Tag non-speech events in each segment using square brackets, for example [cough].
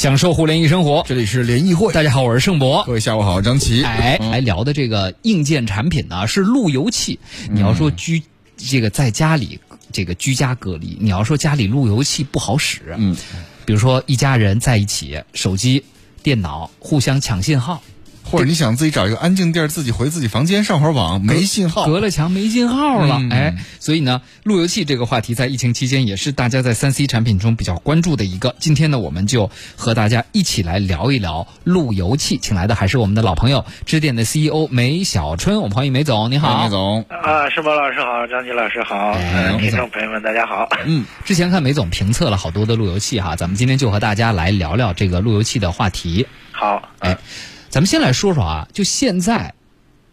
享受互联易生活。这里是联谊会，大家好，我是盛博。各位下午好，张琪。哎，来聊的这个硬件产品呢是路由器。你要说居这个在家里这个居家隔离，你要说家里路由器不好使。嗯，比如说一家人在一起，手机、电脑互相抢信号。或者你想自己找一个安静地儿，自己回自己房间上会儿网，没信号，隔了墙没信号了，哎，所以呢，路由器这个话题在疫情期间也是大家在三 C 产品中比较关注的一个。今天呢，我们就和大家一起来聊一聊路由器，请来的还是我们的老朋友支电的 CEO 梅小春，我们欢迎梅总，你好，梅总。啊，世博老师好，张琪老师好，听众朋友们大家好，嗯，[laughs] 之前看梅总评测了好多的路由器哈，咱们今天就和大家来聊聊这个路由器的话题，好，哎。咱们先来说说啊，就现在，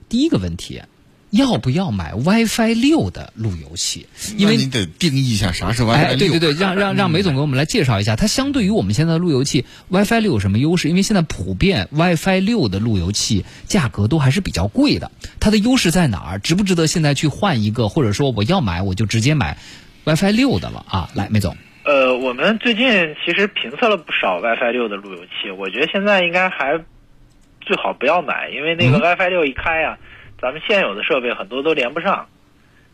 第一个问题，要不要买 WiFi 六的路由器？因为你得定义一下啥是 WiFi 六。对对对，让让让梅总给我们来介绍一下，它相对于我们现在的路由器，WiFi 六有什么优势？因为现在普遍 WiFi 六的路由器价格都还是比较贵的，它的优势在哪儿？值不值得现在去换一个？或者说我要买，我就直接买 WiFi 六的了啊？来，梅总。呃，我们最近其实评测了不少 WiFi 六的路由器，我觉得现在应该还。最好不要买，因为那个 WiFi 六一开啊，咱们现有的设备很多都连不上。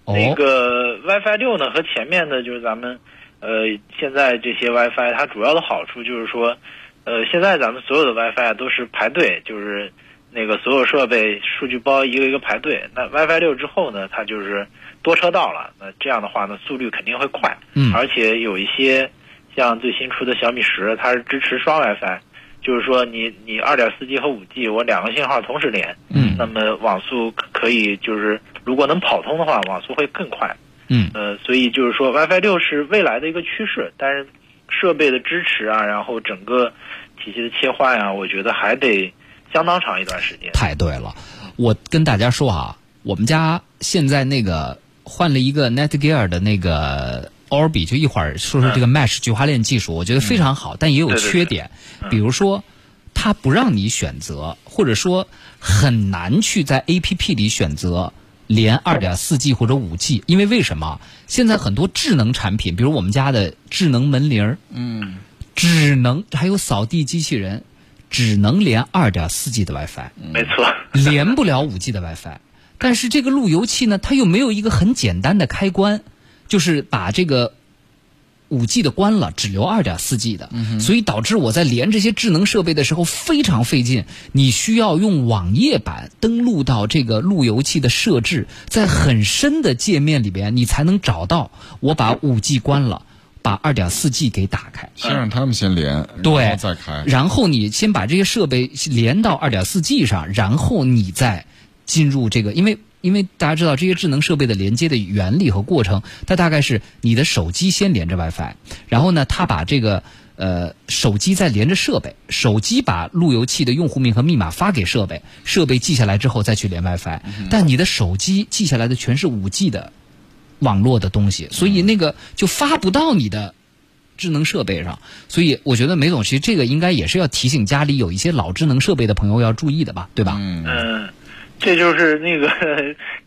那个 WiFi 六呢，和前面的就是咱们呃现在这些 WiFi，它主要的好处就是说，呃，现在咱们所有的 WiFi 都是排队，就是那个所有设备数据包一个一个排队。那 WiFi 六之后呢，它就是多车道了，那这样的话呢，速率肯定会快。嗯。而且有一些像最新出的小米十，它是支持双 WiFi。就是说，你你二点四 G 和五 G，我两个信号同时连，嗯，那么网速可以就是如果能跑通的话，网速会更快，嗯，呃，所以就是说 WiFi 六是未来的一个趋势，但是设备的支持啊，然后整个体系的切换啊，我觉得还得相当长一段时间。太对了，我跟大家说啊，我们家现在那个换了一个 Netgear 的那个。Orbi 就一会儿说说这个 Mesh 菊花链技术，我觉得非常好，但也有缺点，比如说它不让你选择，或者说很难去在 APP 里选择连 2.4G 或者 5G，因为为什么？现在很多智能产品，比如我们家的智能门铃嗯，只能还有扫地机器人，只能连 2.4G 的 WiFi，没错，连不了 5G 的 WiFi，但是这个路由器呢，它又没有一个很简单的开关。就是把这个五 G 的关了，只留二点四 G 的，所以导致我在连这些智能设备的时候非常费劲。你需要用网页版登录到这个路由器的设置，在很深的界面里边，你才能找到我把五 G 关了，把二点四 G 给打开。先让他们先连，对，再开。然后你先把这些设备连到二点四 G 上，然后你再进入这个，因为。因为大家知道这些智能设备的连接的原理和过程，它大概是你的手机先连着 WiFi，然后呢，它把这个呃手机再连着设备，手机把路由器的用户名和密码发给设备，设备记下来之后再去连 WiFi。但你的手机记下来的全是五 G 的网络的东西，所以那个就发不到你的智能设备上。所以我觉得梅总其实这个应该也是要提醒家里有一些老智能设备的朋友要注意的吧，对吧？嗯。这就是那个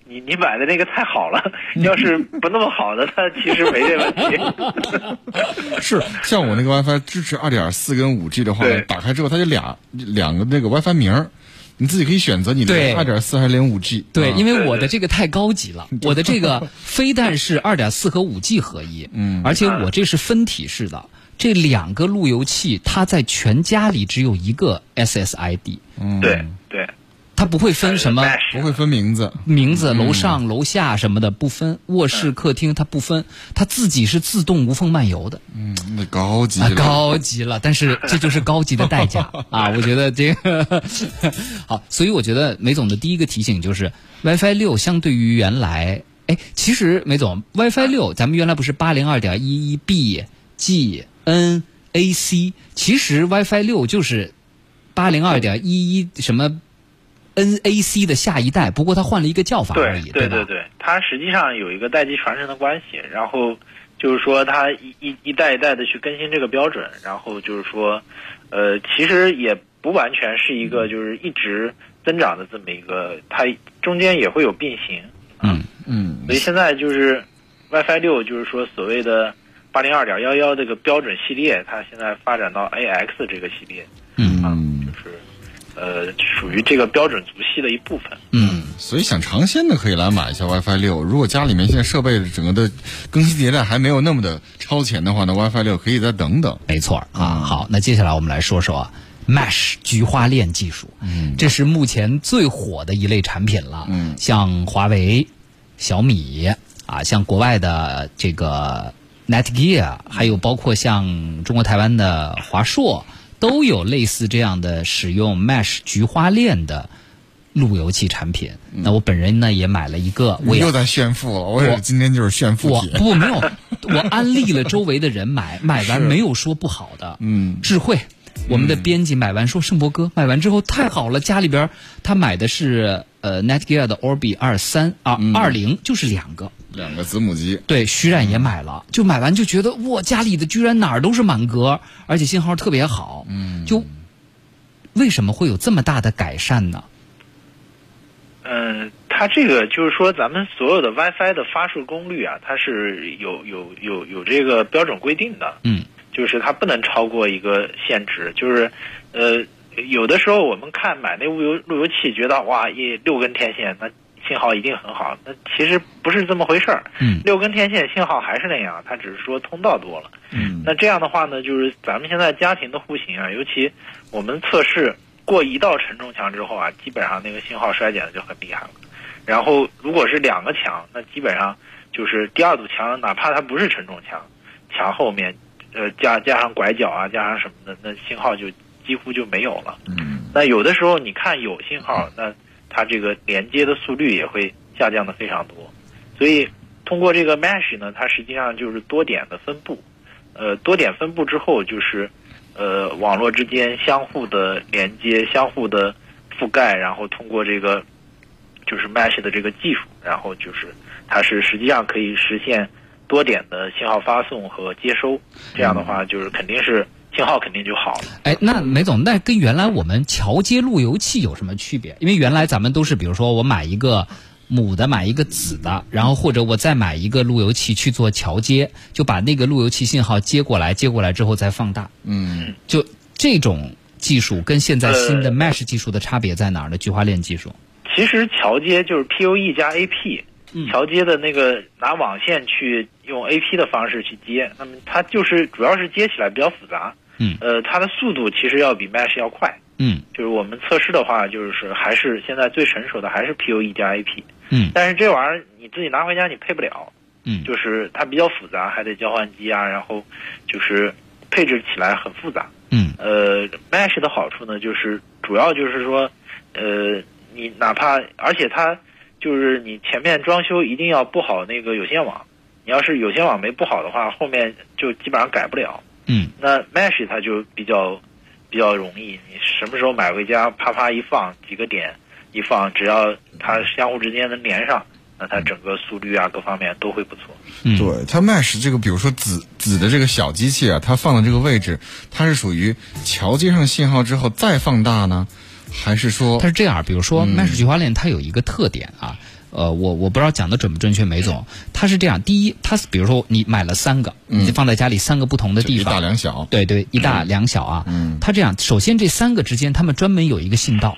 你你买的那个太好了，[laughs] 要是不那么好的，它其实没这问题。[laughs] 是像我那个 WiFi 支持二点四跟五 G 的话，打开之后它就俩两个那个 WiFi 名你自己可以选择你的二点四还是连五 G。对，因为我的这个太高级了，我的这个 [laughs] 非但是二点四和五 G 合一，嗯，而且我这是分体式的，这两个路由器它在全家里只有一个 SSID。嗯，对对。它不会分什么，不会分名字，名字楼上楼下什么的不分，卧室客厅它不分，它自己是自动无缝漫游的。嗯，那高级，高级了，但是这就是高级的代价 [laughs] 啊！我觉得这个 [laughs] 好，所以我觉得梅总的第一个提醒就是 WiFi 六相对于原来，哎，其实梅总 WiFi 六咱们原来不是八零二点一一 B G N A C，其实 WiFi 六就是八零二点一一什么。NAC 的下一代，不过它换了一个叫法而已，对对对，它实际上有一个代际传承的关系，然后就是说它一一一代一代的去更新这个标准，然后就是说，呃，其实也不完全是一个就是一直增长的这么一个，它中间也会有并行，嗯嗯，所以现在就是 WiFi 六，就是说所谓的八零二点幺幺这个标准系列，它现在发展到 AX 这个系列，嗯，就是呃属于这个标准族系的一部分。嗯，所以想尝鲜的可以来买一下 WiFi 六。如果家里面现在设备整个的更新迭代还没有那么的超前的话，那 WiFi 六可以再等等。没错啊。好，那接下来我们来说说 Mesh 菊花链技术。嗯，这是目前最火的一类产品了。嗯，像华为、小米啊，像国外的这个 Netgear，还有包括像中国台湾的华硕，都有类似这样的使用 Mesh 菊花链的路由器产品。那我本人呢也买了一个，我又在炫富了。我也今天就是炫富我体。不没有，我安利了周围的人买，[laughs] 买完没有说不好的。嗯智慧，我们的编辑买完说盛博哥买完之后太好了，家里边他买的是呃 Netgear 的 Orbi 二三啊二零，就是两个。两个子母机，对，徐冉也买了，就买完就觉得哇，家里的居然哪儿都是满格，而且信号特别好。嗯，就为什么会有这么大的改善呢？嗯，它这个就是说，咱们所有的 WiFi 的发射功率啊，它是有有有有这个标准规定的。嗯，就是它不能超过一个限值。就是，呃，有的时候我们看买那路由路由器，觉得哇，一六根天线，那信号一定很好。那其实不是这么回事儿。嗯六根天线信号还是那样，它只是说通道多了。嗯那这样的话呢，就是咱们现在家庭的户型啊，尤其我们测试过一道承重墙之后啊，基本上那个信号衰减的就很厉害了。然后如果是两个墙，那基本上就是第二堵墙，哪怕它不是承重墙，墙后面呃加加上拐角啊，加上什么的，那信号就几乎就没有了。嗯那有的时候你看有信号，那它这个连接的速率也会下降的非常多。所以通过这个 mesh 呢，它实际上就是多点的分布。呃，多点分布之后，就是呃网络之间相互的连接、相互的覆盖，然后通过这个就是 mesh 的这个技术，然后就是它是实际上可以实现多点的信号发送和接收。这样的话，就是肯定是信号肯定就好了。哎，那梅总，那跟原来我们桥接路由器有什么区别？因为原来咱们都是，比如说我买一个母的，买一个子的，然后或者我再买一个路由器去做桥接，就把那个路由器信号接过来，接过来之后再放大。嗯就这种技术跟现在新的呃 Mesh 技术的差别在哪儿呢？菊花链技术。其实桥接就是 PoE 加 AP，嗯桥接的那个拿网线去用 AP 的方式去接，那么它就是主要是接起来比较复杂。嗯呃，它的速度其实要比 Mesh 要快。嗯就是我们测试的话，就是还是现在最成熟的还是 PoE 加 AP。嗯但是这玩意儿你自己拿回家你配不了，嗯，就是它比较复杂，还得交换机啊，然后就是配置起来很复杂。嗯呃，Mesh 的好处呢，就是主要就是说，呃，你哪怕而且它就是你前面装修一定要布好那个有线网，你要是有线网没布好的话，后面就基本上改不了。嗯那 Mesh 它就比较比较容易，你什么时候买回家，啪啪一放，几个点一放，只要它相互之间能连上，那它整个速率啊各方面都会不错。嗯，对，它 Mesh 这个，比如说紫紫的这个小机器啊，它放的这个位置，它是属于桥接上信号之后再放大呢，还是说它是这样，比如说嗯 Mesh 菊花链，它有一个特点啊，呃，我我不知道讲的准不准确，梅总，它是这样，第一，它是比如说你买了三个，嗯你放在家里三个不同的地方一大，两小？对对，一大两小啊，嗯它这样，首先这三个之间，他们专门有一个信道，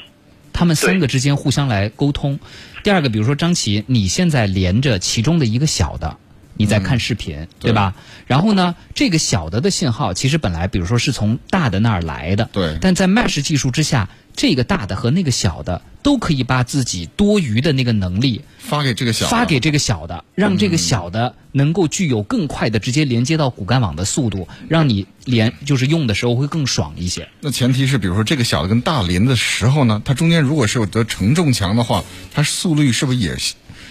他们三个之间互相来沟通。第二个，比如说张琪，你现在连着其中的一个小的。你在看视频，对吧？然后呢，这个小的的信号其实本来，比如说是从大的那儿来的，对但在 Mesh 技术之下，这个大的和那个小的都可以把自己多余的那个能力发给这个小的，发给这个小的，让这个小的能够具有更快的直接连接到骨干网的速度，让你连就是用的时候会更爽一些。那前提是，比如说这个小的跟大连的时候呢，它中间如果是有得承重墙的话，它速率是不是也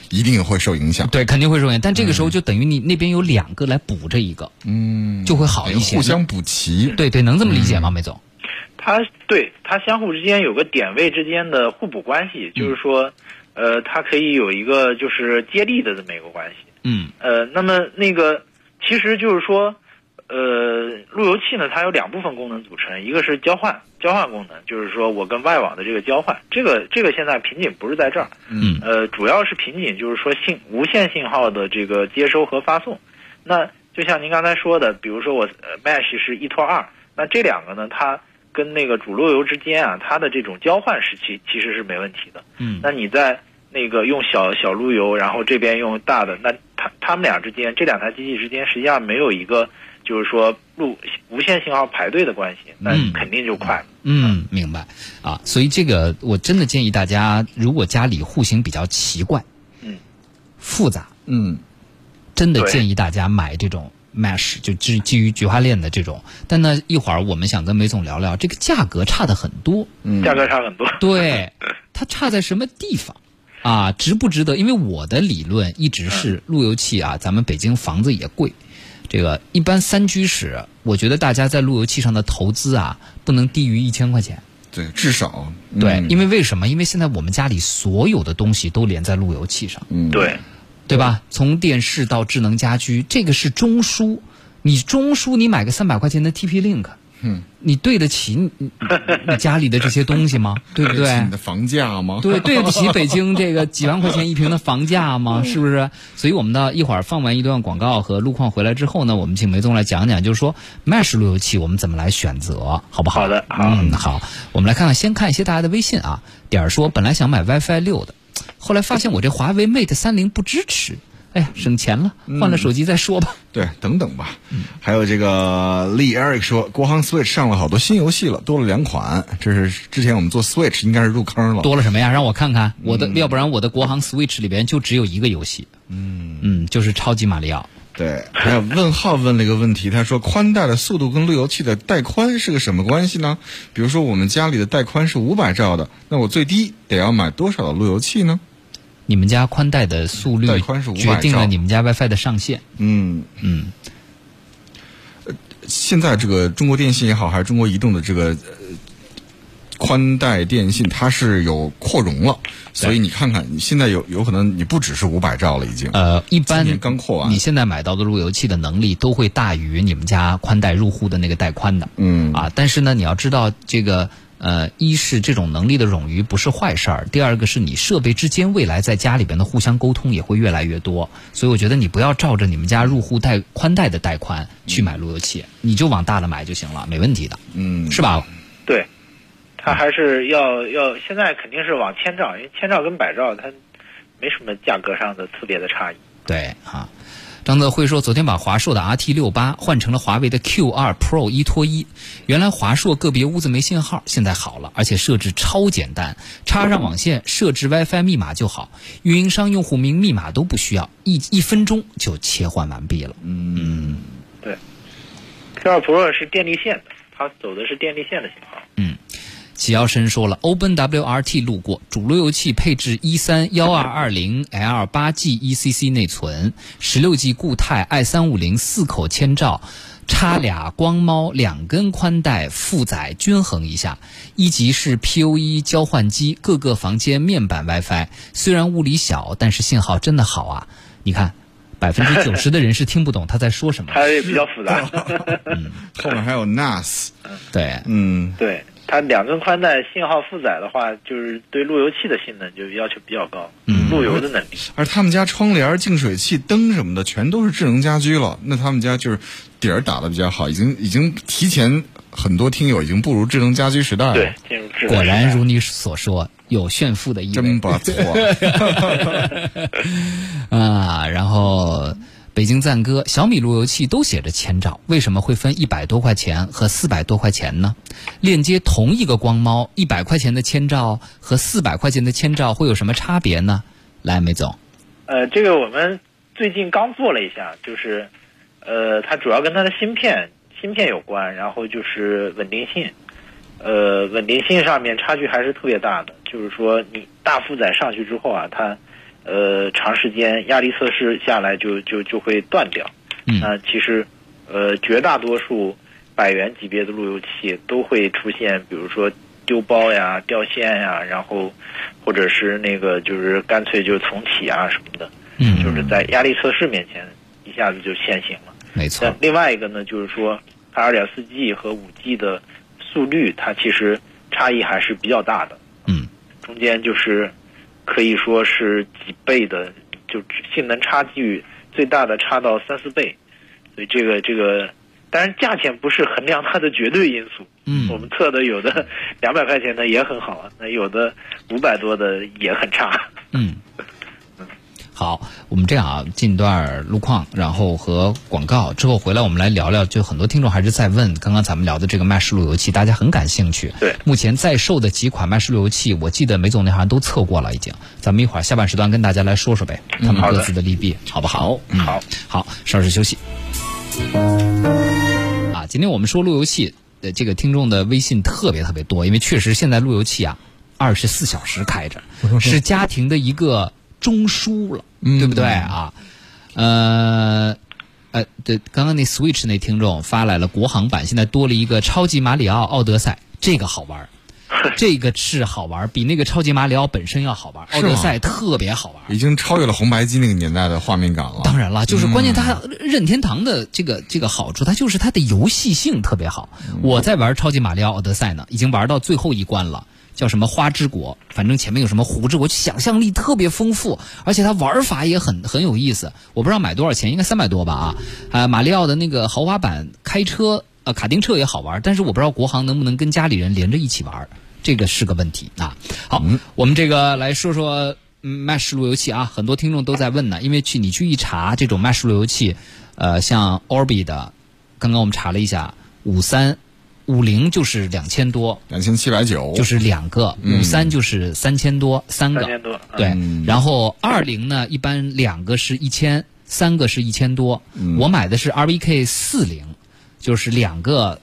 一定会受影响？对，肯定会受影响，但这个时候就等于你那边有两个来补这一个，嗯，就会好一些。互相补齐。对对，能这么理解吗，梅总？它对它相互之间有个点位之间的互补关系，就是说，呃，它可以有一个就是接力的这么一个关系。嗯呃，那么那个其实就是说，呃，路由器呢，它有两部分功能组成，一个是交换交换功能，就是说我跟外网的这个交换，这个这个现在瓶颈不是在这儿，嗯呃，主要是瓶颈就是说信无线信号的这个接收和发送。那就像您刚才说的，比如说我 Mesh 是一拖二，那这两个呢，它跟那个主路由之间啊，它的这种交换时期其实是没问题的。嗯，那你在那个用小小路由，然后这边用大的，那它它们俩之间，这两台机器之间实际上没有一个就是说路无线信号排队的关系，那肯定就快。嗯，明白啊。所以这个我真的建议大家，如果家里户型比较奇怪，嗯，复杂，嗯，真的建议大家买这种 Mesh，就基基于菊花链的这种。但呢，一会儿我们想跟梅总聊聊，这个价格差的很多，嗯，价格差很多。[laughs] 对，它差在什么地方？啊，值不值得？因为我的理论一直是路由器啊，咱们北京房子也贵，这个一般三居室，我觉得大家在路由器上的投资啊，不能低于一千块钱。对，至少对，因为为什么？因为现在我们家里所有的东西都连在路由器上，嗯，对，对吧？从电视到智能家居，这个是中枢，你中枢你买个三百块钱的 TP Link。嗯，你对得起你你家里的这些东西吗？[laughs] 对不对？你的房价吗？对，对得起北京这个 [laughs] 几万块钱一平的房价吗？是不是？所以我们呢，一会儿放完一段广告和路况回来之后呢，我们请梅总来讲讲，就是说 Mesh 路由器我们怎么来选择，好不好？好的，嗯，好，我们来看看，先看一些大家的微信啊。点儿说，本来想买 WiFi 六的，[tsk] 后来发现我这华为 Mate 三零不支持。哎呀，省钱了，换了手机再说吧。[laughs] 对，等等吧。还有这个 Lee Eric 说，国行 Switch 上了好多新游戏了，多了两款。这是之前我们做 Switch 应该是入坑了。多了什么呀？让我看看我的，要不然我的国行 Switch 里边就只有一个游戏。嗯嗯，就是超级马里奥。对，还有问号问了一个问题，他说宽带的速度跟路由器的带宽是个什么关系呢？比如说我们家里的带宽是五百兆的，那我最低得要买多少的路由器呢？你们家宽带的速率决定了你们家 WiFi 的上限。嗯嗯。现在这个中国电信也好，还是中国移动的这个宽带电信，它是有扩容了，所以你看看，你现在有有可能你不只是五百兆了，已经。呃，一般刚扩完，你现在买到的路由器的能力都会大于你们家宽带入户的那个带宽的。嗯。啊，但是呢，你要知道这个。呃，一是这种能力的冗余不是坏事儿，第二个是你设备之间未来在家里边的互相沟通也会越来越多，所以我觉得你不要照着你们家入户带宽带的带宽去买路由器，你就往大了买就行了，没问题的，嗯，是吧？对，它还是要要现在肯定是往千兆，因为千兆跟百兆它没什么价格上的特别的差异。对，啊。张泽辉说：“昨天把华硕的 RT 六八换成了华为的 Q 二 Pro 一拖一，原来华硕个别屋子没信号，现在好了，而且设置超简单，插上网线，设置 WiFi 密码就好，运营商用户名密码都不需要，一一分钟就切换完毕了。”嗯，对，Q 二 Pro 是电力线的，它走的是电力线的信号。嗯。齐尧申说了，OpenWRT 路过，主路由器配置一三幺二二零 L 八 G ECC 内存，十六 G 固态 i 三五零四口千兆，插俩光猫，两根宽带，负载均衡一下。一级是 PoE 交换机，各个房间面板 WiFi，虽然屋里小，但是信号真的好啊！你看，百分之九十的人是听不懂他在说什么。它也比较复杂。[laughs] 嗯，后面还有 NAS。对，嗯，对。它两根宽带信号负载的话，就是对路由器的性能就要求比较高，嗯，路由的能力。而他们家窗帘、净水器、灯什么的，全都是智能家居了。那他们家就是底儿打的比较好，已经已经提前很多听友已经步入智能家居时代了。对，进入智能。果然如你所说，有炫富的意味。真不错。[laughs] 啊，然后。北京赞歌，小米路由器都写着千兆，为什么会分一百多块钱和四百多块钱呢？链接同一个光猫，一百块钱的千兆和四百块钱的千兆会有什么差别呢？来，梅总。呃，这个我们最近刚做了一下，就是，呃，它主要跟它的芯片芯片有关，然后就是稳定性，呃，稳定性上面差距还是特别大的。就是说，你大负载上去之后啊，它。呃，长时间压力测试下来就就就会断掉。嗯，那其实，呃，绝大多数百元级别的路由器都会出现，比如说丢包呀、掉线呀，然后或者是那个就是干脆就重启啊什么的。嗯，就是在压力测试面前一下子就限行了。没错。另外一个呢，就是说它二点四 G 和五 G 的速率，它其实差异还是比较大的。嗯，中间就是。可以说是几倍的，就性能差距最大的差到三四倍，所以这个这个，当然价钱不是衡量它的绝对因素。嗯我们测的有的两百块钱的也很好啊，那有的五百多的也很差。嗯，好，我们这样啊，进段路况，然后和广告之后回来，我们来聊聊。就很多听众还是在问，刚刚咱们聊的这个麦氏路由器，大家很感兴趣。对目前在售的几款麦氏路由器，我记得梅总那好像都测过了，已经。咱们一会儿下半时段跟大家来说说呗，他们各自的利弊，好不好？嗯，好，好，稍事休息。啊，今天我们说路由器的这个听众的微信特别特别多，因为确实现在路由器啊，二十四小时开着，是家庭的一个中枢了，嗯对不对啊？呃。呃，对，刚刚那 Switch 那听众发来了国行版，现在多了一个超级马里奥奥德赛，这个好玩儿，[laughs] 这个是好玩儿，比那个超级马里奥本身要好玩儿。奥德赛特别好玩儿。已经超越了红白机那个年代的画面感了。当然了，就是关键它任天堂的这个这个好处，它就是它的游戏性特别好。我在玩超级马里奥奥德赛呢，已经玩到最后一关了。叫什么花之国，反正前面有什么湖之国，想象力特别丰富，而且它玩法也很很有意思。我不知道买多少钱，应该三百多吧啊。啊，马里奥的那个豪华版开车呃卡丁车也好玩，但是我不知道国行能不能跟家里人连着一起玩，这个是个问题啊。好，我们这个来说说嗯 Mesh 路由器啊，很多听众都在问呢，因为去你去一查这种 Mesh 路由器，呃，像 Orbi 的，刚刚我们查了一下，五三五零就是两千多，两千七百九，就是两个，五三就是三千多，三个，三千多，对，嗯。然后二零呢，一般两个是一千，三个是一千多。嗯。我买的是 RVK 四零，就是两个，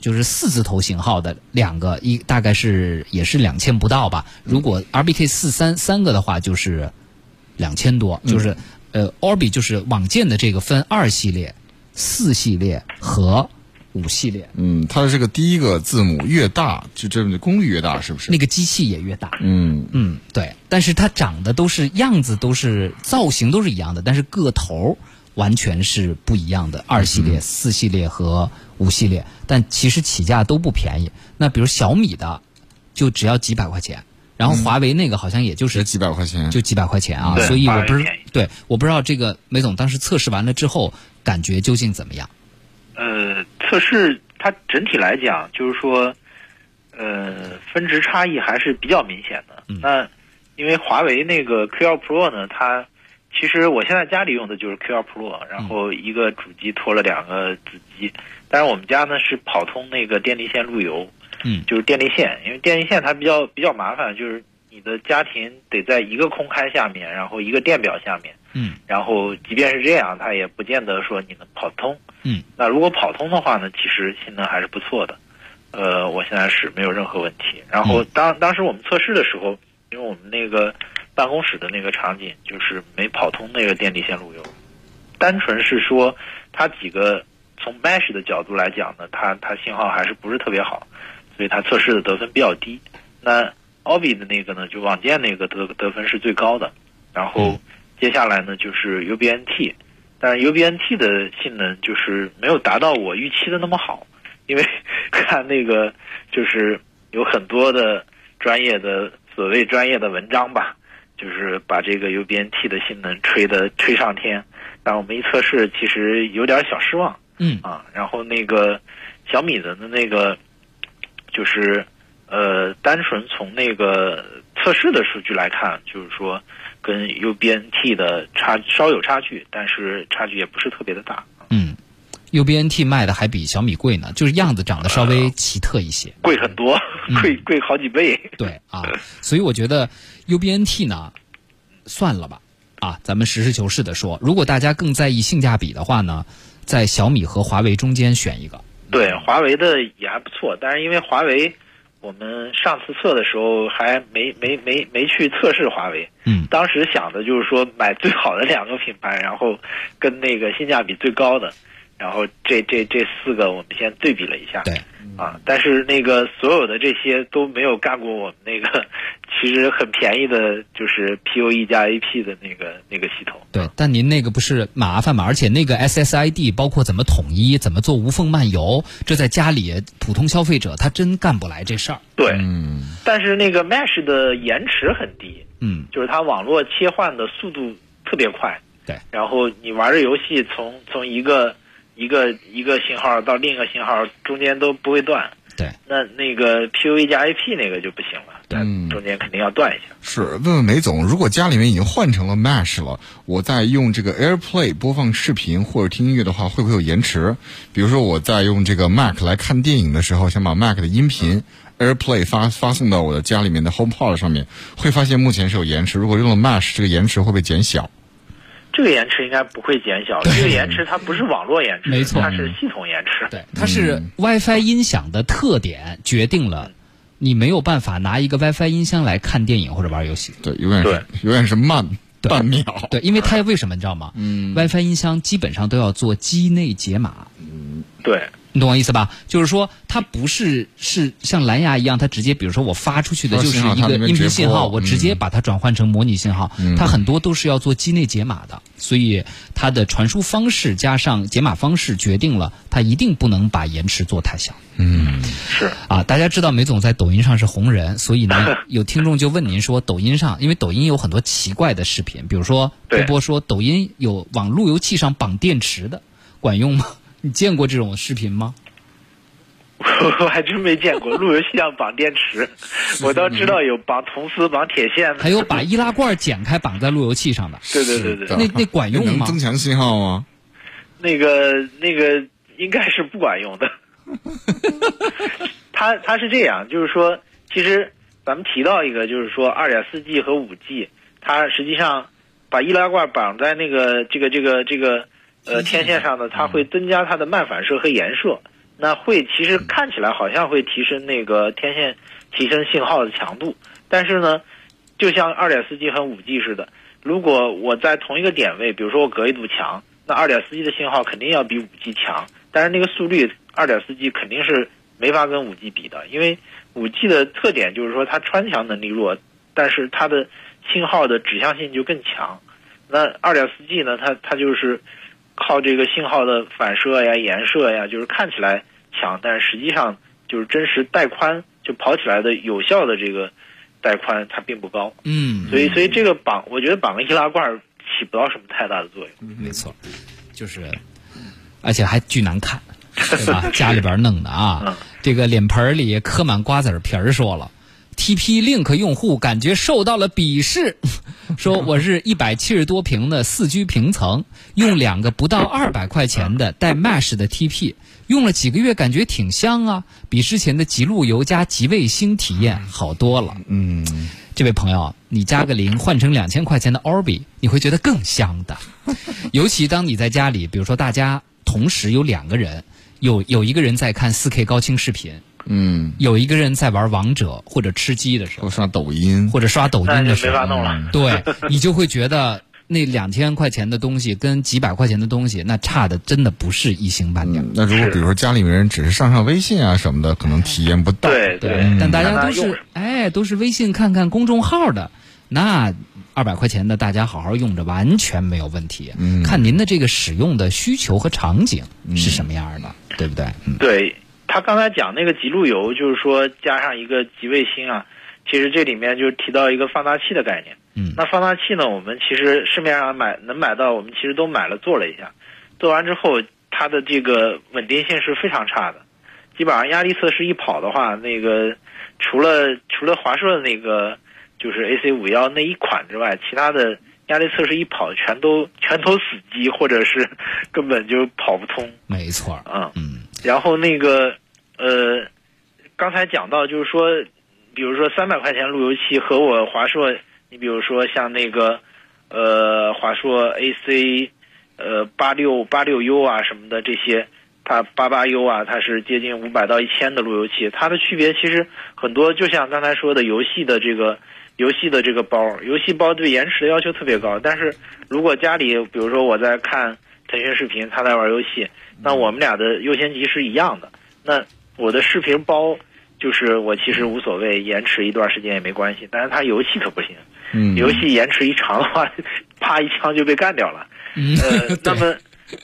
就是四字头型号的两个，一大概是也是两千不到吧。如果 RBK 四三三个的话，就是两千多，就是呃 Orbi 就是网件的这个分二系列、四系列和五系列，嗯，它的这个第一个字母越大，就这个功率越大，是不是？那个机器也越大。嗯，嗯，对，但是它长得都是样子都是造型都是一样的，但是个头完全是不一样的。二系列、四系列和五系列，但其实起价都不便宜。那比如小米的，就只要几百块钱，然后华为那个好像也就是几百块钱，就几百块钱啊，所以我不对，我不知道这个梅总当时测试完了之后感觉究竟怎么样？呃，测试它整体来讲，就是说，呃，分值差异还是比较明显的。嗯那因为华为那个 Q2 Pro 呢，它其实我现在家里用的就是 Q2 Pro，然后一个主机拖了两个子机，但是我们家呢是跑通那个电力线路由，嗯就是电力线，因为电力线它比较比较麻烦，就是你的家庭得在一个空开下面，然后一个电表下面。嗯然后即便是这样，它也不见得说你能跑通。嗯，那如果跑通的话呢，其实性能还是不错的。呃，我现在是没有任何问题。然后当当时我们测试的时候，因为我们那个办公室的那个场景就是没跑通那个电力线路由，单纯是说它几个从 Mesh 的角度来讲呢，它它信号还是不是特别好，所以它测试的得分比较低。那 Orbi 的那个呢，就网件那个得得分是最高的，然后接下来呢就是 UBNT，但是 UBNT 的性能就是没有达到我预期的那么好，因为 [laughs] 看那个就是有很多的专业的所谓专业的文章吧，就是把这个 UBNT 的性能吹的吹上天，但我们一测试其实有点小失望。嗯啊，然后那个小米的那个就是呃，单纯从那个测试的数据来看，就是说跟 UBNT 的差稍有差距，但是差距也不是特别的大，嗯，UBNT 卖的还比小米贵呢，就是样子长得稍微奇特一些。贵很多，嗯贵贵好几倍。对啊，所以我觉得 UBNT 呢，算了吧，啊，咱们实事求是的说，如果大家更在意性价比的话呢，在小米和华为中间选一个。对，华为的也还不错，但是因为华为，我们上次测的时候还没没没没去测试华为，嗯。当时想的就是说买最好的两个品牌，然后跟那个性价比最高的，然后这这这四个我们先对比了一下，对，啊，但是那个所有的这些都没有干过我们那个其实很便宜的，就是 PoE 加 AP 的那个那个系统。对，但您那个不是麻烦嘛？而且那个 SSID 包括怎么统一、怎么做无缝漫游，这在家里普通消费者他真干不来这事儿。对，嗯，但是那个 Mesh 的延迟很低，嗯就是它网络切换的速度特别快，对，然后你玩着游戏从从一个一个一个信号到另一个信号中间都不会断。对，那那个 PUA 加 AP 那个就不行了，对嗯中间肯定要断一下。是问问梅总，如果家里面已经换成了 Mesh 了，我在用这个 AirPlay 播放视频或者听音乐的话，会不会有延迟？比如说我在用这个 Mac 来看电影的时候，想把 Mac 的音频 AirPlay 发发送到我的家里面的 HomePod 上面，会发现目前是有延迟。如果用了 Mesh，这个延迟会不会减小？这个延迟应该不会减小，这个延迟它不是网络延迟，没错它是系统延迟。对，它是 WiFi 音响的特点决定了你没有办法拿一个 WiFi 音箱来看电影或者玩游戏。对，永远是永远是慢半秒。对，因为它为什么你知道吗？嗯 WiFi 音箱基本上都要做机内解码，嗯对你懂我意思吧？就是说，它不是是像蓝牙一样，它直接比如说我发出去的就是一个音频信号，我直接嗯把它转换成模拟信号，它很多都是要做机内解码的，所以它的传输方式加上解码方式决定了它一定不能把延迟做太小。嗯，是。啊，大家知道梅总在抖音上是红人，所以呢，[laughs] 有听众就问您说，抖音上，因为抖音有很多奇怪的视频，比如说波波说抖音有往路由器上绑电池的，管用吗？你见过这种视频吗？[laughs] 我还真没见过 [laughs] 路由器上绑电池，我倒知道有绑铜丝、绑铁线的。还有把易拉罐剪开绑在路由器上的，[laughs] 对对对对那那管用吗能增强信号吗？那个那个应该是不管用的。它它是这样，就是说，其实咱们提到一个，就是说二点四 G 和五 G，它实际上把易拉罐绑在那个这个这个这个呃天线上呢，它会增加它的漫反射和延射，那会其实看起来好像会提升那个天线提升信号的强度，但是呢，就像二点四 G 和五 G 似的，如果我在同一个点位，比如说我隔一堵墙，那二点四 G 的信号肯定要比五 G 强，但是那个速率二点四 G 肯定是没法跟五 G 比的，因为五 G 的特点就是说它穿墙能力弱，但是它的信号的指向性就更强。那二点四 G 呢，它它就是靠这个信号的反射呀、颜射呀，就是看起来强，但是实际上就是真实带宽就跑起来的有效的这个带宽它并不高。嗯，所以，所以这个绑，我觉得绑个易拉罐起不到什么太大的作用。没错，就是，而且还巨难看，对吧？[laughs] 家里边弄的啊，这个脸盆里磕满瓜子皮儿，说了。TP Link 用户感觉受到了鄙视，[laughs] 说我是一百七十多平的四居平层，用两个不到二百块钱的带 Mesh 的 TP，用了几个月，感觉挺香啊，比之前的极路由加极卫星体验好多了。嗯，这位朋友，你加个零换成两千块钱的 Orbi，你会觉得更香的。[laughs] 尤其当你在家里，比如说大家同时有两个人，有有一个人在看 4K 高清视频，嗯，有一个人在玩王者或者吃鸡的时候，或刷抖音，或者刷抖音的时候，没法弄了。对你就会觉得那两千块钱的东西跟几百块钱的东西，那差的真的不是一星半点。嗯，那如果比如说家里面人只是上上微信啊什么的，可能体验不到。对对，但大家都是哎，都是微信看看公众号的，那二百块钱的大家好好用着，完全没有问题。嗯看您的这个使用的需求和场景是什么样的，对不对？嗯，对他刚才讲那个极路由，就是说加上一个极卫星啊，其实这里面就提到一个放大器的概念。嗯那放大器呢，我们其实市面上买能买到，我们其实都买了做了一下，做完之后它的这个稳定性是非常差的，基本上压力测试一跑的话，那个除了除了华硕的那个就是 AC 五幺那一款之外，其他的压力测试一跑全都全都死机，或者是根本就跑不通。没错儿。嗯，嗯然后那个呃，刚才讲到就是说，比如说三百块钱路由器和我华硕，你比如说像那个呃华硕 AC 呃八六八六 U 啊什么的这些，它八八 U 啊，它是接近五百到一千的路由器，它的区别其实很多，就像刚才说的游戏的这个。游戏的这个包，游戏包对延迟的要求特别高。但是如果家里，比如说我在看腾讯视频，他在玩游戏，那我们俩的优先级是一样的。那我的视频包就是我其实无所谓，延迟一段时间也没关系。但是它游戏可不行，嗯，游戏延迟一长的话，[laughs] 啪一枪就被干掉了。嗯，呃，[laughs] 那，么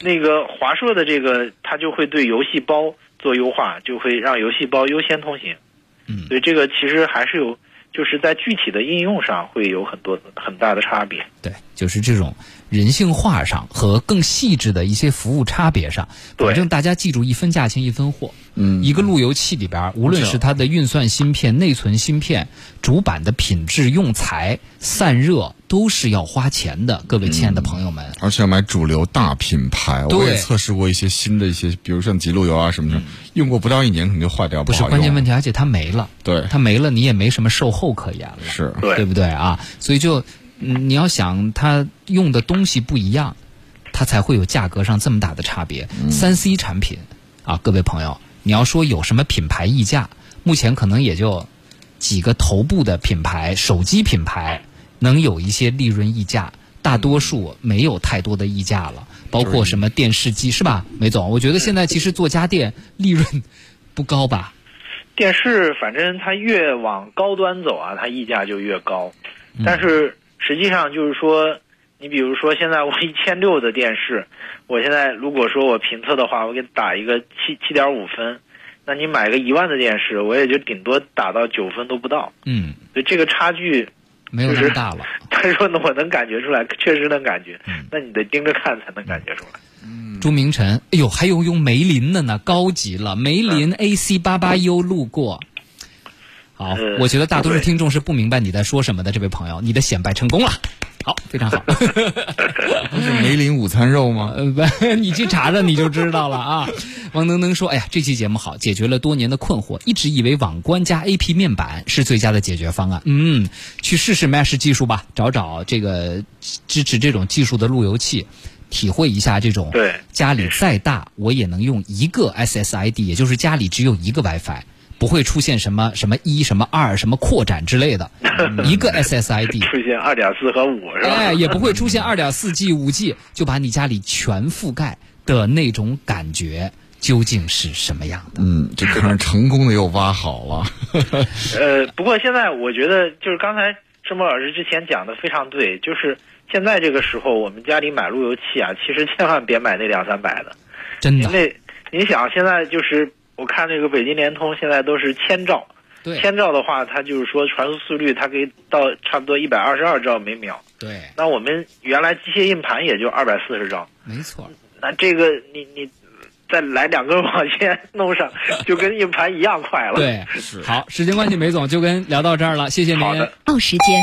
那个华硕的这个，它就会对游戏包做优化，就会让游戏包优先通行。嗯所以这个其实还是有就是在具体的应用上会有很多很大的差别。对，就是这种人性化上和更细致的一些服务差别上，对反正大家记住一分价钱一分货。嗯一个路由器里边，无论是它的运算芯片、内存芯片、主板的品质、用材、散热，都是要花钱的。各位亲爱的朋友们，而且要买主流大品牌。我也测试过一些新的一些，比如像极路由啊什么的，用过不到一年可能就坏掉，不是关键问题，而且它没了，对，它没了，你也没什么售后可言了。是对对不对啊？所以就，嗯，你要想它用的东西不一样，它才会有价格上这么大的差别。三 C 产品啊，各位朋友，你要说有什么品牌溢价，目前可能也就几个头部的品牌，手机品牌能有一些利润溢价，大多数没有太多的溢价了。包括什么电视机是吧，梅总？我觉得现在其实做家电利润不高吧？电视反正它越往高端走啊，它溢价就越高。但是实际上就是说，你比如说现在我一千六的电视，我现在如果说我评测的话，我给打一个七七点五分，那你买个一万的电视，我也就顶多打到九分都不到。嗯，所以这个差距，没有那么大了。[laughs] 他说呢，我能感觉出来，确实能感觉。嗯那你得盯着看才能感觉出来。朱明晨，哎呦，还有用梅林的呢，高级了，梅林 AC 八八 U 路过。好呃，我觉得大多数听众是不明白你在说什么的，这位朋友，你的显摆成功了。好，非常好。[laughs] 不是梅林午餐肉吗？呃，[laughs] 你去查查你就知道了啊。王能能说：“哎呀，这期节目好，解决了多年的困惑。一直以为网关加 AP 面板是最佳的解决方案。嗯，去试试 Mesh 技术吧，找找这个支持这种技术的路由器，体会一下这种对家里再大我也能用一个 SSID，也就是家里只有一个 WiFi。”不会出现什么什么一、什么二、什么扩展之类的，一个 SSID，出现二点四和五是吧？哎，也不会出现二点四 G、五 G 就把你家里全覆盖的那种感觉，究竟是什么样的？嗯，这坑成功的又挖好了。[laughs] 呃，不过现在我觉得，就是刚才申博老师之前讲的非常对，就是现在这个时候，我们家里买路由器啊，其实千万别买那两三百的，真的，因为你想现在就是我看那个北京联通现在都是千兆，对千兆的话，它就是说传输速率它可以到差不多一百二十二兆每秒，对，那我们原来机械硬盘也就二百四十兆，没错。那这个你你再来两根网线弄上，就跟硬盘一样快了。对，好，时间关系，梅总就跟聊到这儿了，谢谢您。好的报时间。